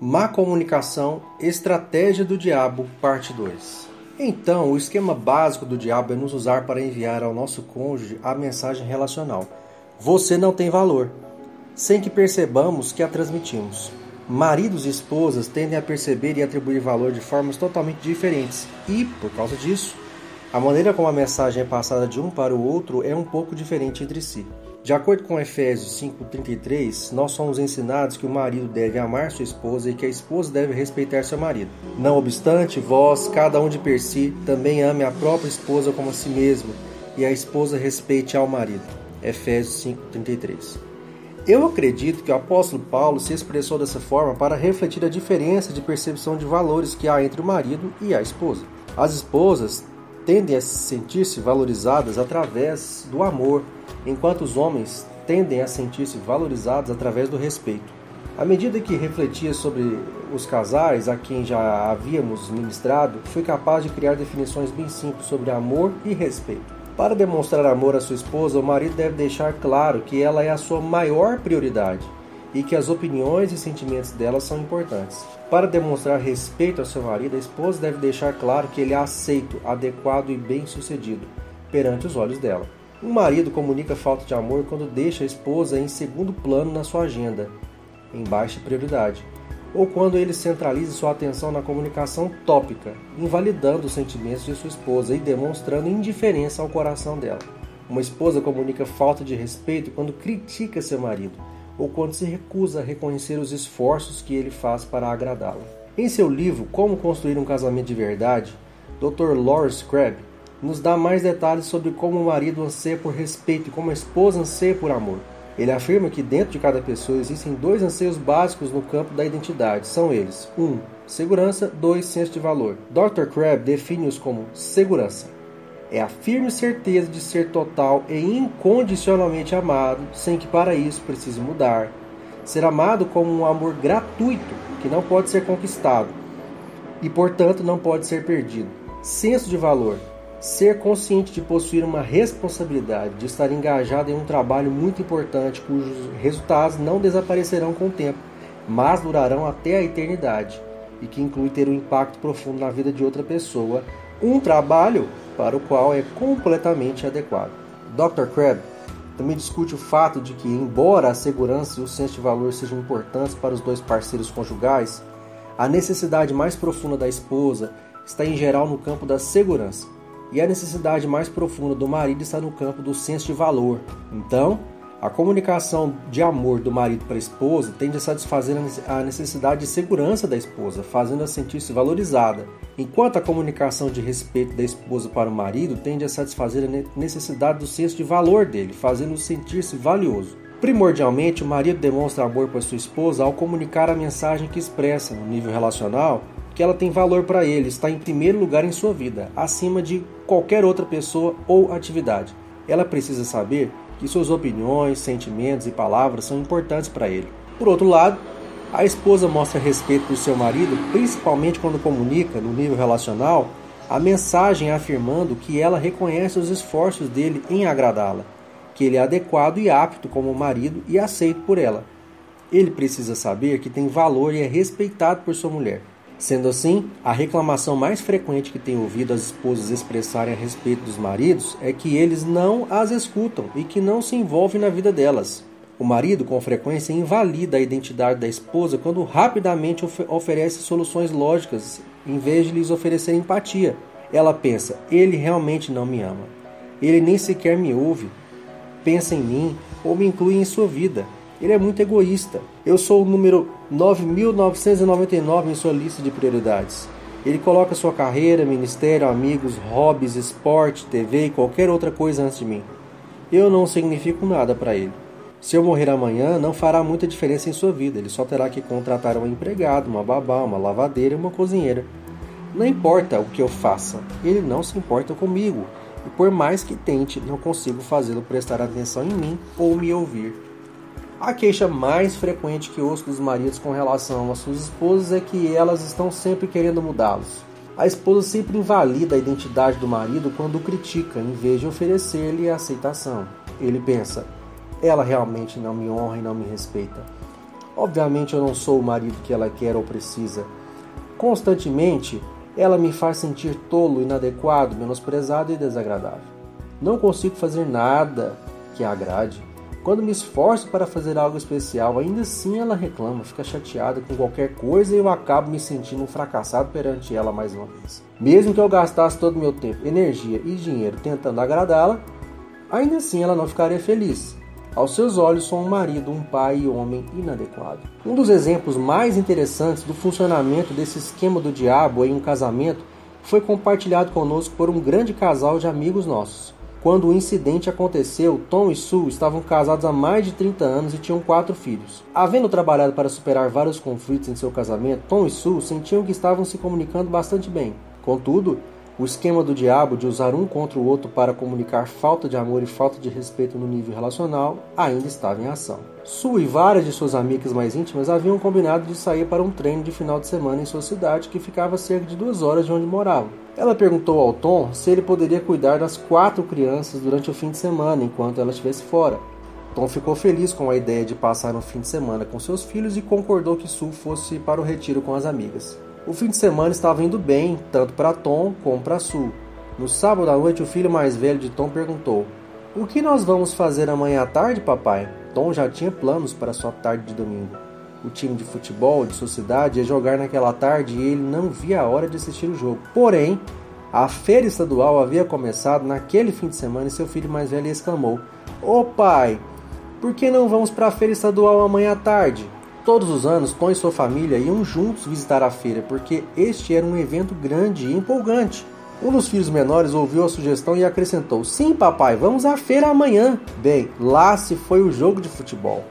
Má comunicação, estratégia do diabo, parte 2. Então, o esquema básico do diabo é nos usar para enviar ao nosso cônjuge a mensagem relacional: Você não tem valor, sem que percebamos que a transmitimos. Maridos e esposas tendem a perceber e atribuir valor de formas totalmente diferentes, e, por causa disso, a maneira como a mensagem é passada de um para o outro é um pouco diferente entre si. De acordo com Efésios 5:33, nós somos ensinados que o marido deve amar sua esposa e que a esposa deve respeitar seu marido. Não obstante, vós, cada um de per si, também ame a própria esposa como a si mesmo, e a esposa respeite ao marido. Efésios 5:33. Eu acredito que o apóstolo Paulo se expressou dessa forma para refletir a diferença de percepção de valores que há entre o marido e a esposa. As esposas tendem a sentir-se valorizadas através do amor, enquanto os homens tendem a sentir-se valorizados através do respeito. À medida que refletia sobre os casais a quem já havíamos ministrado, fui capaz de criar definições bem simples sobre amor e respeito. Para demonstrar amor à sua esposa, o marido deve deixar claro que ela é a sua maior prioridade e que as opiniões e sentimentos dela são importantes. Para demonstrar respeito ao seu marido, a esposa deve deixar claro que ele é aceito, adequado e bem-sucedido perante os olhos dela. Um marido comunica falta de amor quando deixa a esposa em segundo plano na sua agenda, em baixa prioridade, ou quando ele centraliza sua atenção na comunicação tópica, invalidando os sentimentos de sua esposa e demonstrando indiferença ao coração dela. Uma esposa comunica falta de respeito quando critica seu marido, ou quando se recusa a reconhecer os esforços que ele faz para agradá-la. Em seu livro Como Construir um Casamento de Verdade, Dr. Lawrence Crabb nos dá mais detalhes sobre como o marido anseia por respeito e como a esposa anseia por amor. Ele afirma que dentro de cada pessoa existem dois anseios básicos no campo da identidade. São eles: 1. Um, segurança, 2. senso de valor. Dr. Crabb define-os como segurança, é a firme certeza de ser total e incondicionalmente amado, sem que para isso precise mudar. Ser amado como um amor gratuito, que não pode ser conquistado e, portanto, não pode ser perdido. Senso de valor. Ser consciente de possuir uma responsabilidade, de estar engajado em um trabalho muito importante cujos resultados não desaparecerão com o tempo, mas durarão até a eternidade e que inclui ter um impacto profundo na vida de outra pessoa. Um trabalho para o qual é completamente adequado. Dr. Crabb também discute o fato de que, embora a segurança e o senso de valor sejam importantes para os dois parceiros conjugais, a necessidade mais profunda da esposa está em geral no campo da segurança, e a necessidade mais profunda do marido está no campo do senso de valor. Então, a comunicação de amor do marido para a esposa tende a satisfazer a necessidade de segurança da esposa, fazendo-a sentir-se valorizada, enquanto a comunicação de respeito da esposa para o marido tende a satisfazer a necessidade do senso de valor dele, fazendo-o sentir-se valioso. Primordialmente, o marido demonstra amor para sua esposa ao comunicar a mensagem que expressa, no nível relacional, que ela tem valor para ele, está em primeiro lugar em sua vida, acima de qualquer outra pessoa ou atividade. Ela precisa saber que suas opiniões, sentimentos e palavras são importantes para ele. Por outro lado, a esposa mostra respeito por seu marido, principalmente quando comunica, no nível relacional, a mensagem afirmando que ela reconhece os esforços dele em agradá-la, que ele é adequado e apto como marido e aceito por ela. Ele precisa saber que tem valor e é respeitado por sua mulher. Sendo assim, a reclamação mais frequente que tem ouvido as esposas expressarem a respeito dos maridos é que eles não as escutam e que não se envolvem na vida delas. O marido, com frequência, invalida a identidade da esposa quando rapidamente of oferece soluções lógicas em vez de lhes oferecer empatia. Ela pensa: ele realmente não me ama. Ele nem sequer me ouve, pensa em mim ou me inclui em sua vida. Ele é muito egoísta. Eu sou o número 9.999 em sua lista de prioridades. Ele coloca sua carreira, ministério, amigos, hobbies, esporte, TV e qualquer outra coisa antes de mim. Eu não significo nada para ele. Se eu morrer amanhã, não fará muita diferença em sua vida. Ele só terá que contratar um empregado, uma babá, uma lavadeira e uma cozinheira. Não importa o que eu faça, ele não se importa comigo. E por mais que tente, não consigo fazê-lo prestar atenção em mim ou me ouvir. A queixa mais frequente que ouço dos maridos com relação às suas esposas é que elas estão sempre querendo mudá-los. A esposa sempre invalida a identidade do marido quando o critica, em vez de oferecer-lhe aceitação. Ele pensa: ela realmente não me honra e não me respeita. Obviamente eu não sou o marido que ela quer ou precisa. Constantemente, ela me faz sentir tolo, inadequado, menosprezado e desagradável. Não consigo fazer nada que a agrade. Quando me esforço para fazer algo especial, ainda assim ela reclama, fica chateada com qualquer coisa e eu acabo me sentindo um fracassado perante ela mais uma vez. Mesmo que eu gastasse todo o meu tempo, energia e dinheiro tentando agradá-la, ainda assim ela não ficaria feliz. Aos seus olhos, sou um marido, um pai e homem inadequado. Um dos exemplos mais interessantes do funcionamento desse esquema do diabo em um casamento foi compartilhado conosco por um grande casal de amigos nossos. Quando o incidente aconteceu, Tom e Sue estavam casados há mais de 30 anos e tinham quatro filhos. Havendo trabalhado para superar vários conflitos em seu casamento, Tom e Sue sentiam que estavam se comunicando bastante bem. Contudo, o esquema do diabo de usar um contra o outro para comunicar falta de amor e falta de respeito no nível relacional ainda estava em ação. Sue e várias de suas amigas mais íntimas haviam combinado de sair para um treino de final de semana em sua cidade, que ficava a cerca de duas horas de onde moravam. Ela perguntou ao Tom se ele poderia cuidar das quatro crianças durante o fim de semana enquanto ela estivesse fora. Tom ficou feliz com a ideia de passar um fim de semana com seus filhos e concordou que Sue fosse para o retiro com as amigas. O fim de semana estava indo bem, tanto para Tom como para Sue. No sábado à noite, o filho mais velho de Tom perguntou: O que nós vamos fazer amanhã à tarde, papai? Tom já tinha planos para sua tarde de domingo. O time de futebol de sua cidade ia jogar naquela tarde e ele não via a hora de assistir o jogo. Porém, a feira estadual havia começado naquele fim de semana e seu filho mais velho exclamou: Ô oh, pai, por que não vamos para a feira estadual amanhã à tarde? Todos os anos, Tom e sua família iam juntos visitar a feira porque este era um evento grande e empolgante. Um dos filhos menores ouviu a sugestão e acrescentou: Sim, papai, vamos à feira amanhã. Bem, lá se foi o jogo de futebol.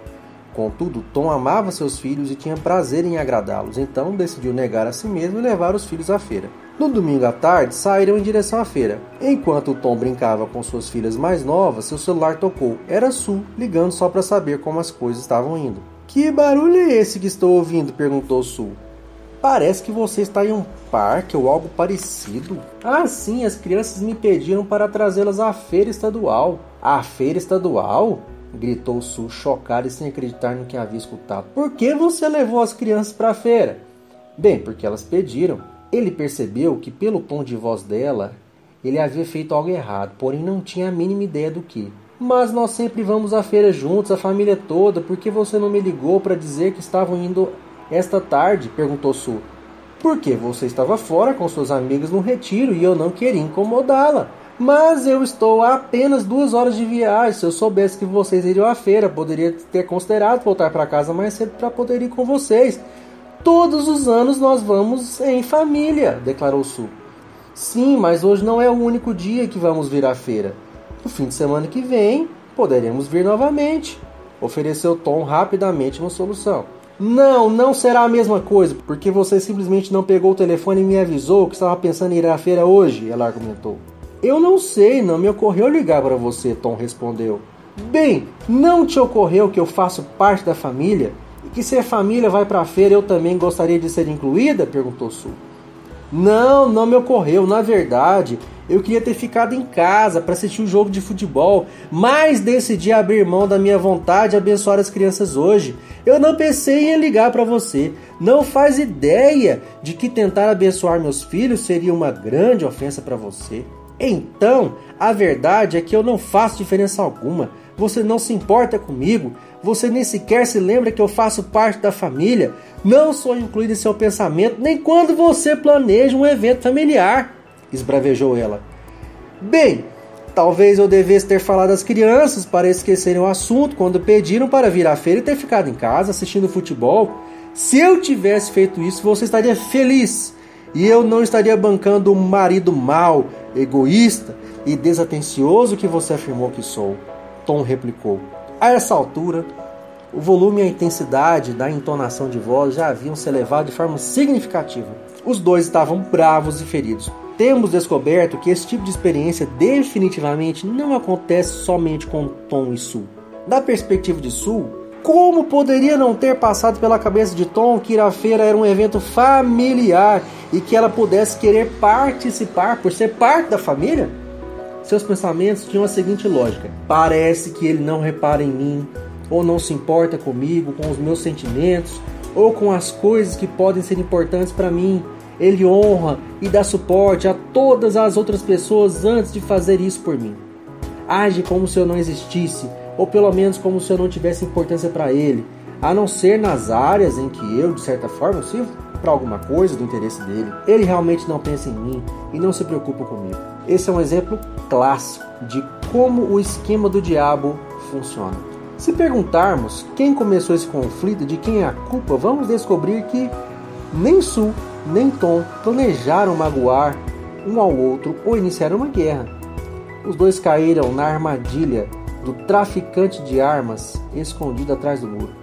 Contudo, Tom amava seus filhos e tinha prazer em agradá-los, então decidiu negar a si mesmo e levar os filhos à feira. No domingo à tarde, saíram em direção à feira. Enquanto Tom brincava com suas filhas mais novas, seu celular tocou. Era Sue, ligando só para saber como as coisas estavam indo. Que barulho é esse que estou ouvindo? perguntou Sul. Parece que você está em um parque ou algo parecido. Ah, sim, as crianças me pediram para trazê-las à feira estadual. À feira estadual? gritou Sul, chocado e sem acreditar no que havia escutado. Por que você levou as crianças para a feira? Bem, porque elas pediram. Ele percebeu que, pelo tom de voz dela, ele havia feito algo errado, porém não tinha a mínima ideia do que. Mas nós sempre vamos à feira juntos, a família toda. Por que você não me ligou para dizer que estavam indo esta tarde? perguntou Su. Porque você estava fora com suas amigas no retiro e eu não queria incomodá-la. Mas eu estou a apenas duas horas de viagem. Se eu soubesse que vocês iriam à feira, poderia ter considerado voltar para casa mais cedo para poder ir com vocês. Todos os anos nós vamos em família, declarou Su. Sim, mas hoje não é o único dia que vamos vir à feira. No fim de semana que vem, poderemos vir novamente. Ofereceu Tom rapidamente uma solução. Não, não será a mesma coisa, porque você simplesmente não pegou o telefone e me avisou que estava pensando em ir à feira hoje, ela argumentou. Eu não sei, não me ocorreu ligar para você, Tom respondeu. Bem, não te ocorreu que eu faço parte da família? E que se a família vai para a feira eu também gostaria de ser incluída? perguntou Sue. Não, não me ocorreu. Na verdade, eu queria ter ficado em casa para assistir o um jogo de futebol, mas decidi abrir mão da minha vontade de abençoar as crianças hoje. Eu não pensei em ligar para você. Não faz ideia de que tentar abençoar meus filhos seria uma grande ofensa para você. Então, a verdade é que eu não faço diferença alguma. Você não se importa comigo. Você nem sequer se lembra que eu faço parte da família. Não sou incluído em seu pensamento nem quando você planeja um evento familiar esbravejou ela. Bem, talvez eu devesse ter falado às crianças para esquecerem o assunto quando pediram para vir à feira e ter ficado em casa assistindo futebol. Se eu tivesse feito isso, você estaria feliz. E eu não estaria bancando um marido mau, egoísta e desatencioso que você afirmou que sou. Tom replicou. A essa altura, o volume e a intensidade da entonação de voz já haviam se elevado de forma significativa. Os dois estavam bravos e feridos. Temos descoberto que esse tipo de experiência definitivamente não acontece somente com Tom e Sul. Da perspectiva de Sul, como poderia não ter passado pela cabeça de Tom que ir à feira era um evento familiar e que ela pudesse querer participar por ser parte da família? Seus pensamentos tinham a seguinte lógica: parece que ele não repara em mim, ou não se importa comigo, com os meus sentimentos ou com as coisas que podem ser importantes para mim. Ele honra e dá suporte a todas as outras pessoas antes de fazer isso por mim. Age como se eu não existisse, ou pelo menos como se eu não tivesse importância para ele, a não ser nas áreas em que eu, de certa forma, sirvo para alguma coisa do interesse dele. Ele realmente não pensa em mim e não se preocupa comigo. Esse é um exemplo clássico de como o esquema do diabo funciona. Se perguntarmos quem começou esse conflito, de quem é a culpa, vamos descobrir que nem Su nem Tom planejaram magoar um ao outro ou iniciar uma guerra. Os dois caíram na armadilha do traficante de armas escondido atrás do muro.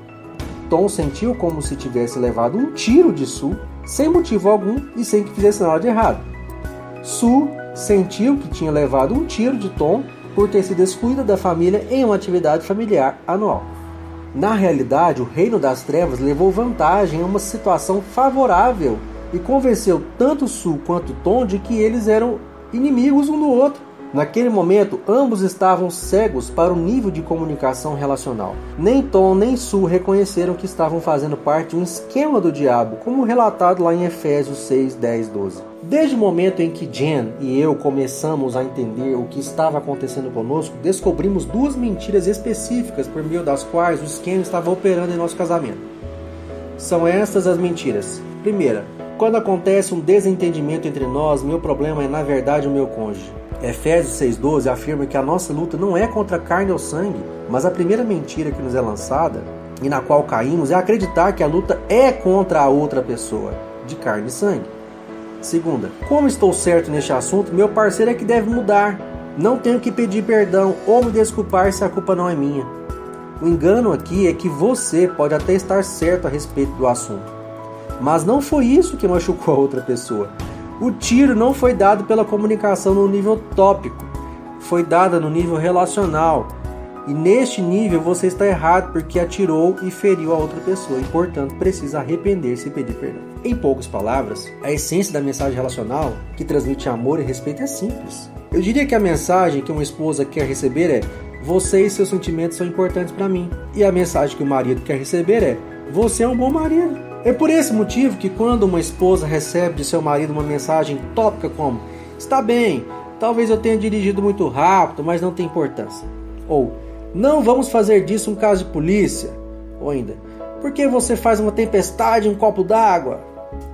Tom sentiu como se tivesse levado um tiro de Su sem motivo algum e sem que fizesse nada de errado. Su sentiu que tinha levado um tiro de Tom por ter se descuidado da família em uma atividade familiar anual. Na realidade, o Reino das Trevas levou vantagem em uma situação favorável e convenceu tanto Su quanto Tom de que eles eram inimigos um do outro. Naquele momento, ambos estavam cegos para o nível de comunicação relacional. Nem Tom nem Su reconheceram que estavam fazendo parte de um esquema do diabo, como relatado lá em Efésios 6, 10, 12. Desde o momento em que Jen e eu começamos a entender o que estava acontecendo conosco, descobrimos duas mentiras específicas por meio das quais o esquema estava operando em nosso casamento. São estas as mentiras. Primeira, quando acontece um desentendimento entre nós, meu problema é na verdade o meu cônjuge. Efésios 6,12 afirma que a nossa luta não é contra carne ou sangue, mas a primeira mentira que nos é lançada e na qual caímos é acreditar que a luta é contra a outra pessoa, de carne e sangue. Segunda, como estou certo neste assunto, meu parceiro é que deve mudar. Não tenho que pedir perdão ou me desculpar se a culpa não é minha. O engano aqui é que você pode até estar certo a respeito do assunto, mas não foi isso que machucou a outra pessoa. O tiro não foi dado pela comunicação no nível tópico, foi dada no nível relacional. E neste nível você está errado porque atirou e feriu a outra pessoa e, portanto, precisa arrepender-se e pedir perdão. Em poucas palavras, a essência da mensagem relacional, que transmite amor e respeito, é simples. Eu diria que a mensagem que uma esposa quer receber é: Você e seus sentimentos são importantes para mim. E a mensagem que o marido quer receber é: Você é um bom marido. É por esse motivo que quando uma esposa recebe de seu marido uma mensagem tópica como está bem, talvez eu tenha dirigido muito rápido, mas não tem importância. Ou não vamos fazer disso um caso de polícia. Ou ainda, por que você faz uma tempestade em um copo d'água?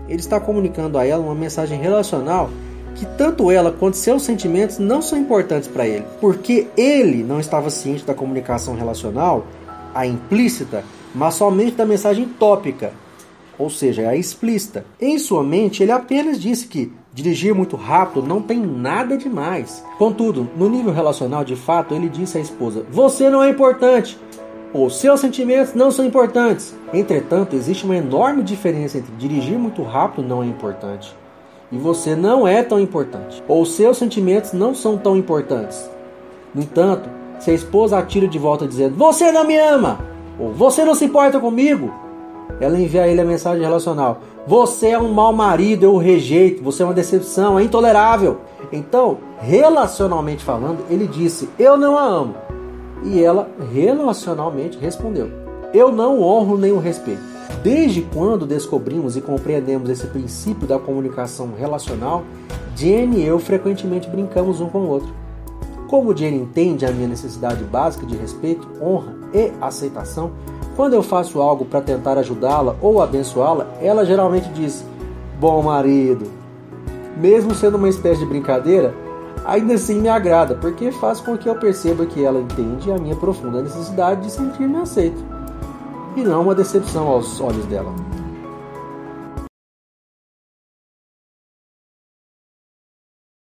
Ele está comunicando a ela uma mensagem relacional que tanto ela quanto seus sentimentos não são importantes para ele, porque ele não estava ciente da comunicação relacional, a implícita, mas somente da mensagem tópica, ou seja, é explícita. Em sua mente, ele apenas disse que dirigir muito rápido não tem nada demais. Contudo, no nível relacional, de fato, ele disse à esposa: Você não é importante. Os seus sentimentos não são importantes. Entretanto, existe uma enorme diferença entre dirigir muito rápido não é importante e você não é tão importante. Ou seus sentimentos não são tão importantes. No entanto, se a esposa atira de volta dizendo: Você não me ama! Ou Você não se importa comigo! Ela envia a ele a mensagem relacional: Você é um mau marido, eu o rejeito, você é uma decepção, é intolerável. Então, relacionalmente falando, ele disse: Eu não a amo. E ela relacionalmente respondeu: Eu não honro nem o respeito. Desde quando descobrimos e compreendemos esse princípio da comunicação relacional, Jenny e eu frequentemente brincamos um com o outro. Como Jenny entende a minha necessidade básica de respeito, honra e aceitação, quando eu faço algo para tentar ajudá-la ou abençoá-la, ela geralmente diz: Bom marido. Mesmo sendo uma espécie de brincadeira, ainda assim me agrada, porque faz com que eu perceba que ela entende a minha profunda necessidade de sentir-me aceito e não uma decepção aos olhos dela.